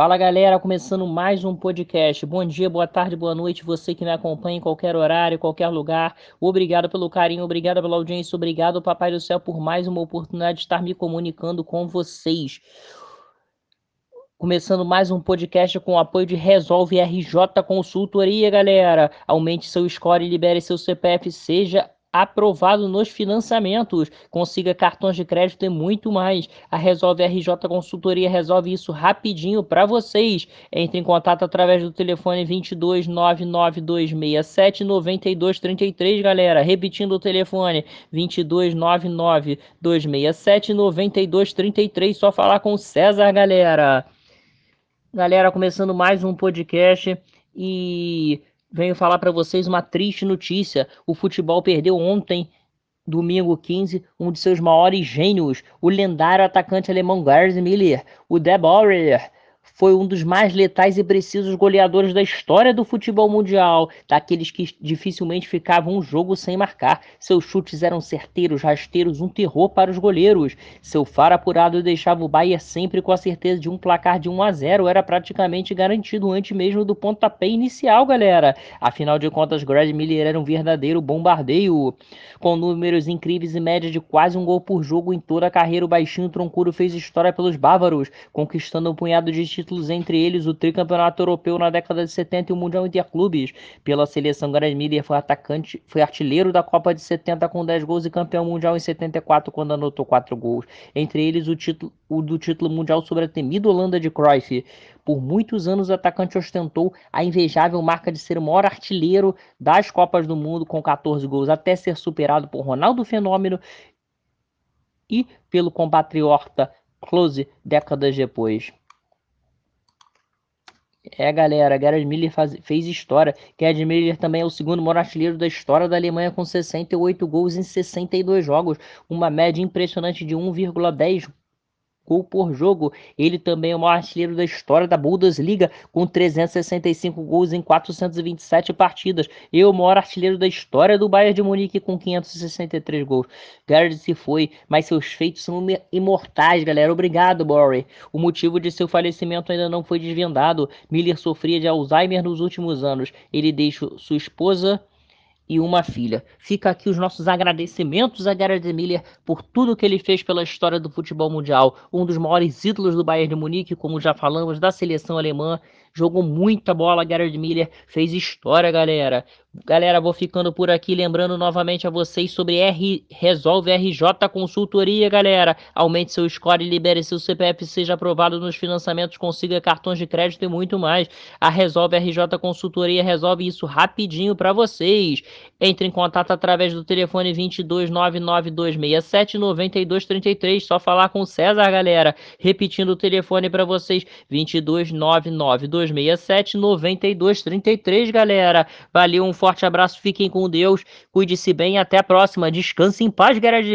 Fala galera, começando mais um podcast. Bom dia, boa tarde, boa noite, você que me acompanha em qualquer horário, qualquer lugar. Obrigado pelo carinho, obrigado pela audiência, obrigado, Papai do Céu, por mais uma oportunidade de estar me comunicando com vocês. Começando mais um podcast com o apoio de Resolve RJ Consultoria, galera. Aumente seu score e libere seu CPF, seja aprovado nos financiamentos. Consiga cartões de crédito e muito mais. A Resolve RJ Consultoria resolve isso rapidinho para vocês. Entre em contato através do telefone 22 99267 9233, galera. Repetindo o telefone 22 99267 9233. Só falar com o César, galera. Galera, começando mais um podcast e venho falar para vocês uma triste notícia. O futebol perdeu ontem, domingo 15, um de seus maiores gênios, o lendário atacante alemão Gerd Miller, o De foi um dos mais letais e precisos goleadores da história do futebol mundial, daqueles que dificilmente ficavam um jogo sem marcar. Seus chutes eram certeiros, rasteiros, um terror para os goleiros. Seu faro apurado deixava o Bayern sempre com a certeza de um placar de 1 a 0, era praticamente garantido antes mesmo do pontapé inicial, galera. Afinal de contas, Greg Miller era um verdadeiro bombardeio. Com números incríveis e média de quase um gol por jogo em toda a carreira, o baixinho troncudo fez história pelos bávaros, conquistando um punhado de títulos entre eles o tricampeonato europeu na década de 70 e o Mundial Interclubes. Pela seleção, Miller foi atacante, foi artilheiro da Copa de 70 com 10 gols e campeão mundial em 74 quando anotou 4 gols. Entre eles o, título, o do título mundial sobre a temida Holanda de Cruyff. Por muitos anos o atacante ostentou a invejável marca de ser o maior artilheiro das Copas do Mundo com 14 gols, até ser superado por Ronaldo Fenômeno e pelo compatriota Close décadas depois. É, galera, Gerard Miller faz, fez história. Gerard Miller também é o segundo maior artilheiro da história da Alemanha com 68 gols em 62 jogos, uma média impressionante de 1,10 gol por jogo. Ele também é o maior artilheiro da história da Bundesliga, com 365 gols em 427 partidas. E o maior artilheiro da história do Bayern de Munique, com 563 gols. Gerd se foi, mas seus feitos são imortais, galera. Obrigado, Borry. O motivo de seu falecimento ainda não foi desvendado. Miller sofria de Alzheimer nos últimos anos. Ele deixou sua esposa e uma filha. Fica aqui os nossos agradecimentos a Gerard Miller por tudo que ele fez pela história do futebol mundial. Um dos maiores ídolos do Bayern de Munique, como já falamos, da seleção alemã. Jogou muita bola, Gerard Miller fez história, galera. Galera, vou ficando por aqui, lembrando novamente a vocês sobre R Resolve RJ Consultoria, galera. Aumente seu score, libere seu CPF, seja aprovado nos financiamentos, consiga cartões de crédito e muito mais. A Resolve RJ Consultoria resolve isso rapidinho para vocês. Entre em contato através do telefone 22992679233. Só falar com o César, galera. Repetindo o telefone para vocês: 22992679233, galera. Valeu, um forte abraço, fiquem com Deus, cuide-se bem, até a próxima. Descanse em paz, Gerard